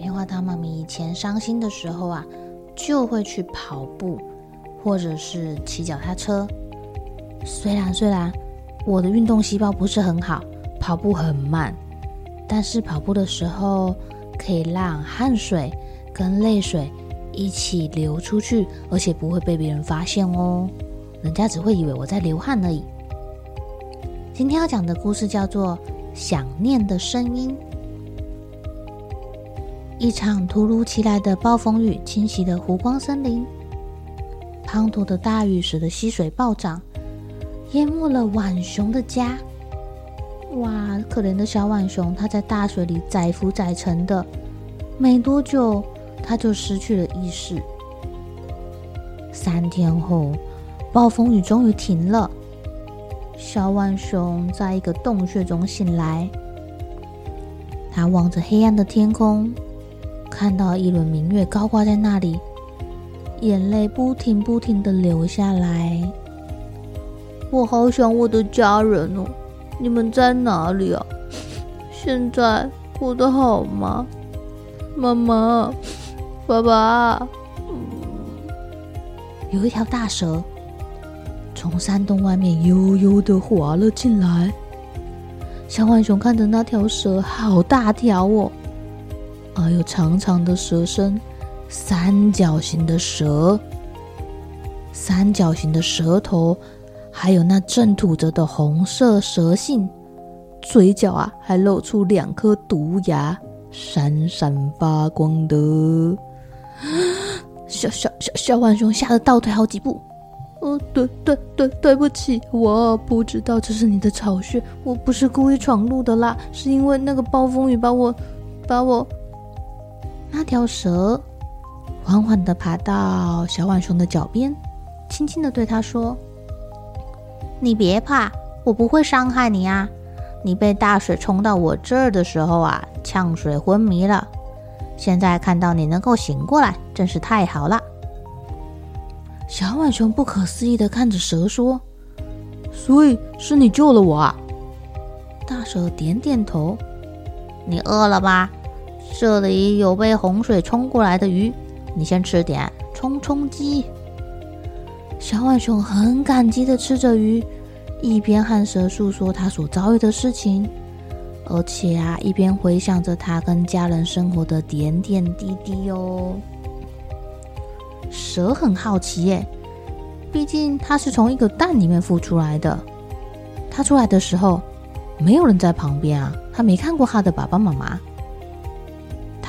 棉花糖妈咪以前伤心的时候啊，就会去跑步，或者是骑脚踏车。虽然虽然我的运动细胞不是很好，跑步很慢，但是跑步的时候可以让汗水跟泪水一起流出去，而且不会被别人发现哦。人家只会以为我在流汗而已。今天要讲的故事叫做《想念的声音》。一场突如其来的暴风雨侵袭了湖光森林，滂沱的大雨使得溪水暴涨，淹没了浣熊的家。哇，可怜的小浣熊，它在大水里载浮载沉的，没多久，它就失去了意识。三天后，暴风雨终于停了，小浣熊在一个洞穴中醒来，它望着黑暗的天空。看到一轮明月高挂在那里，眼泪不停不停的流下来。我好想我的家人哦，你们在哪里啊？现在过得好吗？妈妈，爸爸。有一条大蛇从山洞外面悠悠的滑了进来。小浣熊看着那条蛇，好大条哦。还有长长的蛇身，三角形的蛇，三角形的蛇头，还有那正吐着的红色蛇信，嘴角啊还露出两颗毒牙，闪闪发光的。小小小小浣熊吓得倒退好几步。哦，对对对，对不起，我不知道这是你的巢穴，我不是故意闯入的啦，是因为那个暴风雨把我把我。那条蛇缓缓地爬到小浣熊的脚边，轻轻的对他说：“你别怕，我不会伤害你啊！你被大水冲到我这儿的时候啊，呛水昏迷了。现在看到你能够醒过来，真是太好了。”小浣熊不可思议的看着蛇说：“所以是你救了我啊？”大蛇点点头：“你饿了吧？”这里有被洪水冲过来的鱼，你先吃点充充饥。小浣熊很感激的吃着鱼，一边和蛇诉说他所遭遇的事情，而且啊，一边回想着他跟家人生活的点点滴滴哦。蛇很好奇耶，毕竟它是从一个蛋里面孵出来的，它出来的时候没有人在旁边啊，它没看过它的爸爸妈妈。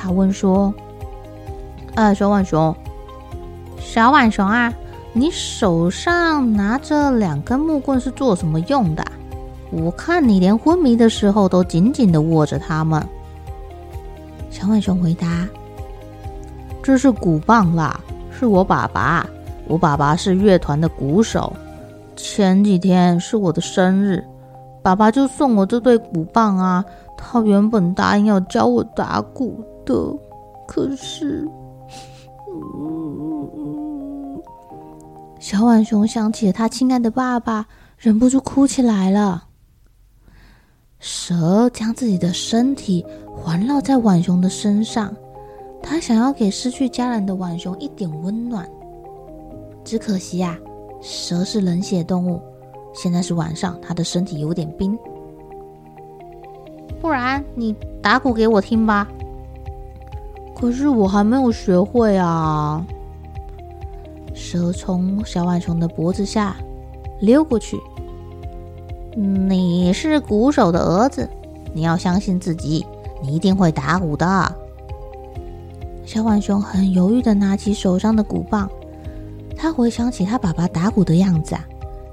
他问说：“呃，小浣熊，小浣熊啊，你手上拿着两根木棍是做什么用的？我看你连昏迷的时候都紧紧的握着它们。”小浣熊回答：“这是鼓棒啦，是我爸爸，我爸爸是乐团的鼓手。前几天是我的生日，爸爸就送我这对鼓棒啊。他原本答应要教我打鼓。”的，可是，嗯，小浣熊想起了他亲爱的爸爸，忍不住哭起来了。蛇将自己的身体环绕在浣熊的身上，他想要给失去家人的浣熊一点温暖。只可惜呀，蛇是冷血动物，现在是晚上，它的身体有点冰。不然你打鼓给我听吧。可是我还没有学会啊！蛇从小浣熊的脖子下溜过去。你是鼓手的儿子，你要相信自己，你一定会打鼓的。小浣熊很犹豫地拿起手上的鼓棒，他回想起他爸爸打鼓的样子啊，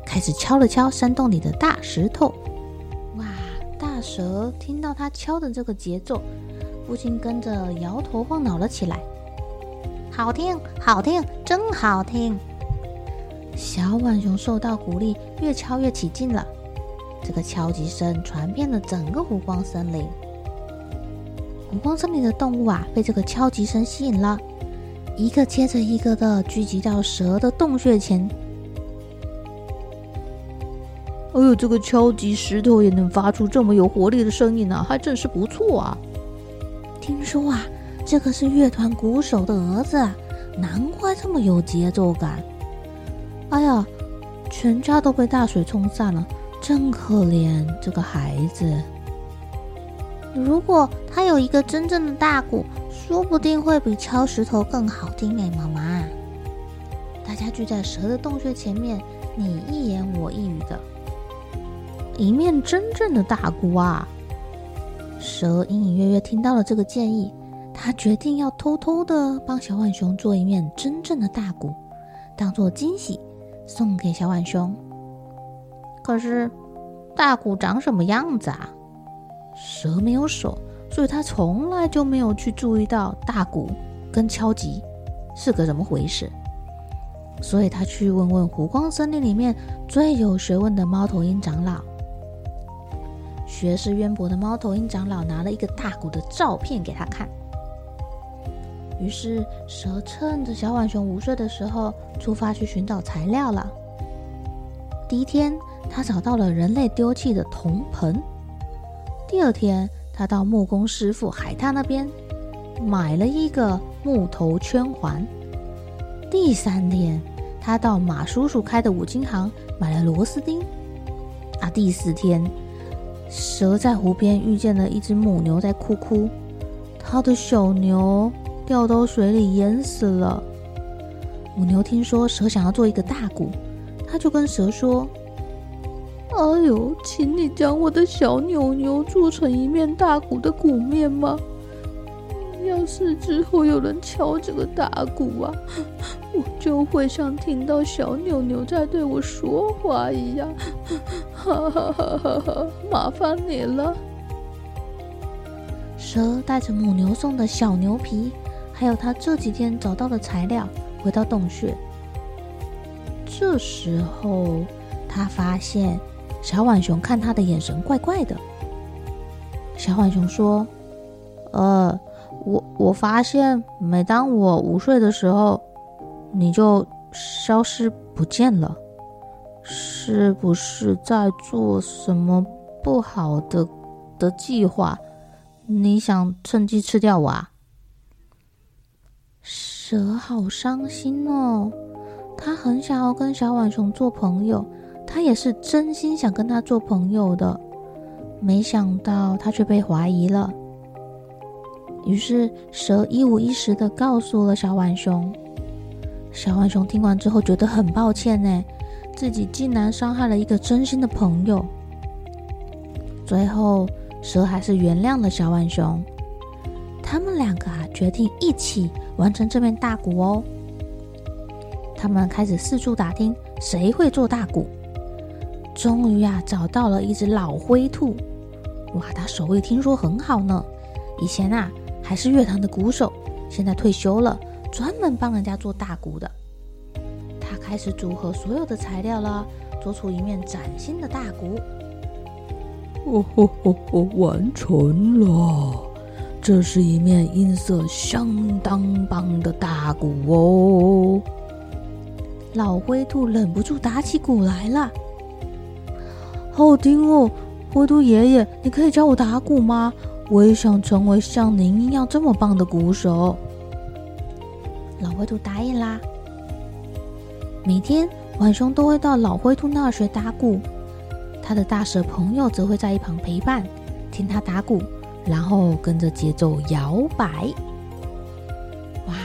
开始敲了敲山洞里的大石头。哇！大蛇听到他敲的这个节奏。不禁跟着摇头晃脑了起来，好听，好听，真好听！小浣熊受到鼓励，越敲越起劲了。这个敲击声传遍了整个湖光森林。湖光森林的动物啊，被这个敲击声吸引了，一个接着一个的聚集到蛇的洞穴前。哎呦，这个敲击石头也能发出这么有活力的声音呢，还真是不错啊！听说啊，这个是乐团鼓手的儿子，难怪这么有节奏感。哎呀，全家都被大水冲散了，真可怜这个孩子。如果他有一个真正的大鼓，说不定会比敲石头更好听哎，妈妈。大家聚在蛇的洞穴前面，你一言我一语的。一面真正的大鼓啊！蛇隐隐约约听到了这个建议，他决定要偷偷的帮小浣熊做一面真正的大鼓，当做惊喜送给小浣熊。可是，大鼓长什么样子啊？蛇没有手，所以他从来就没有去注意到大鼓跟敲击是个怎么回事。所以他去问问湖光森林里面最有学问的猫头鹰长老。学识渊博的猫头鹰长老拿了一个大鼓的照片给他看，于是蛇趁着小浣熊午睡的时候出发去寻找材料了。第一天，他找到了人类丢弃的铜盆；第二天，他到木工师傅海獭那边买了一个木头圈环；第三天，他到马叔叔开的五金行买了螺丝钉；啊，第四天。蛇在湖边遇见了一只母牛在哭哭，它的小牛掉到水里淹死了。母牛听说蛇想要做一个大鼓，它就跟蛇说：“哎呦，请你将我的小牛牛做成一面大鼓的鼓面吗？要是之后有人敲这个大鼓啊，我就会像听到小牛牛在对我说话一样。”哈哈哈哈哈！麻烦你了。蛇带着母牛送的小牛皮，还有他这几天找到的材料，回到洞穴。这时候，他发现小浣熊看他的眼神怪怪的。小浣熊说：“呃，我我发现，每当我午睡的时候，你就消失不见了。”是不是在做什么不好的的计划？你想趁机吃掉我啊？蛇好伤心哦，他很想要跟小浣熊做朋友，他也是真心想跟他做朋友的，没想到他却被怀疑了。于是蛇一五一十的告诉了小浣熊。小浣熊听完之后觉得很抱歉呢。自己竟然伤害了一个真心的朋友，最后蛇还是原谅了小浣熊。他们两个啊，决定一起完成这面大鼓哦。他们开始四处打听谁会做大鼓，终于啊找到了一只老灰兔。哇，他手艺听说很好呢，以前啊还是乐团的鼓手，现在退休了，专门帮人家做大鼓的。他开始组合所有的材料了，做出一面崭新的大鼓。哦吼吼吼！完成了，这是一面音色相当棒的大鼓哦。老灰兔忍不住打起鼓来了，好听哦！灰兔爷爷，你可以教我打鼓吗？我也想成为像您一样这么棒的鼓手。老灰兔答应啦。每天，浣熊都会到老灰兔那儿学打鼓，他的大蛇朋友则会在一旁陪伴，听他打鼓，然后跟着节奏摇摆。哇，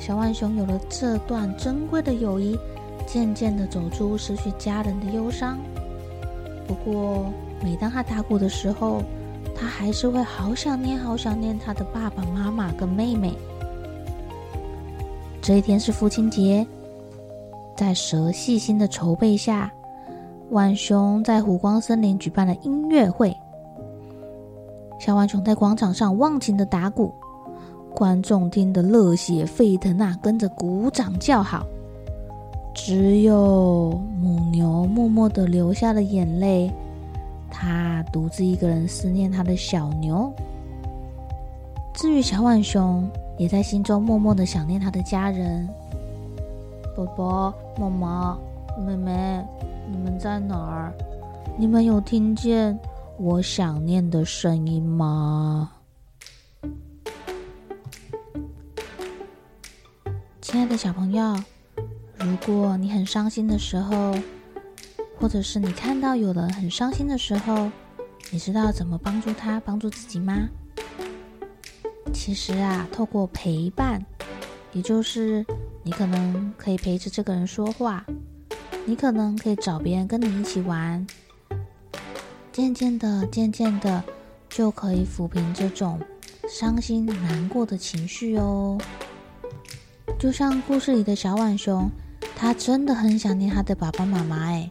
小浣熊有了这段珍贵的友谊，渐渐的走出失去家人的忧伤。不过，每当他打鼓的时候，他还是会好想念、好想念他的爸爸妈妈跟妹妹。这一天是父亲节，在蛇细心的筹备下，浣熊在湖光森林举办了音乐会。小浣熊在广场上忘情的打鼓，观众听得热血沸腾啊，跟着鼓掌叫好。只有母牛默默的流下了眼泪，他独自一个人思念他的小牛。至于小浣熊，也在心中默默的想念他的家人。宝宝妈妈、妹妹，你们在哪儿？你们有听见我想念的声音吗？亲爱的小朋友。如果你很伤心的时候，或者是你看到有人很伤心的时候，你知道怎么帮助他、帮助自己吗？其实啊，透过陪伴，也就是你可能可以陪着这个人说话，你可能可以找别人跟你一起玩，渐渐的、渐渐的，就可以抚平这种伤心难过的情绪哦。就像故事里的小浣熊。他真的很想念他的爸爸妈妈哎。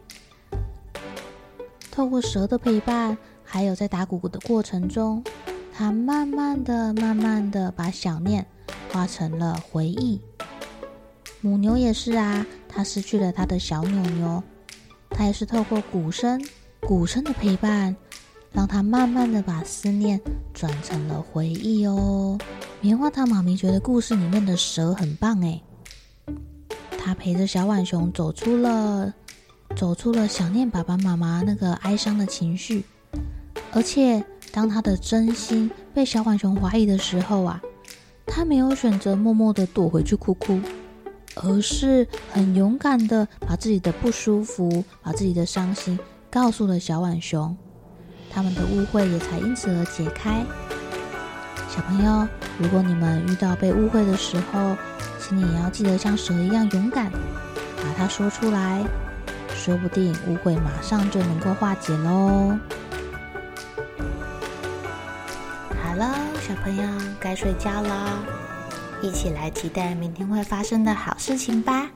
透过蛇的陪伴，还有在打鼓鼓的过程中，他慢慢的、慢慢的把想念化成了回忆。母牛也是啊，它失去了它的小牛牛，它也是透过鼓声、鼓声的陪伴，让它慢慢的把思念转成了回忆哦。棉花糖妈咪觉得故事里面的蛇很棒哎。它陪着小浣熊走出了，走出了想念爸爸妈妈那个哀伤的情绪。而且，当他的真心被小浣熊怀疑的时候啊，他没有选择默默的躲回去哭哭，而是很勇敢的把自己的不舒服、把自己的伤心告诉了小浣熊。他们的误会也才因此而解开。小朋友，如果你们遇到被误会的时候，请你也要记得像蛇一样勇敢，把它说出来，说不定误会马上就能够化解喽。好了，小朋友该睡觉啦，一起来期待明天会发生的好事情吧。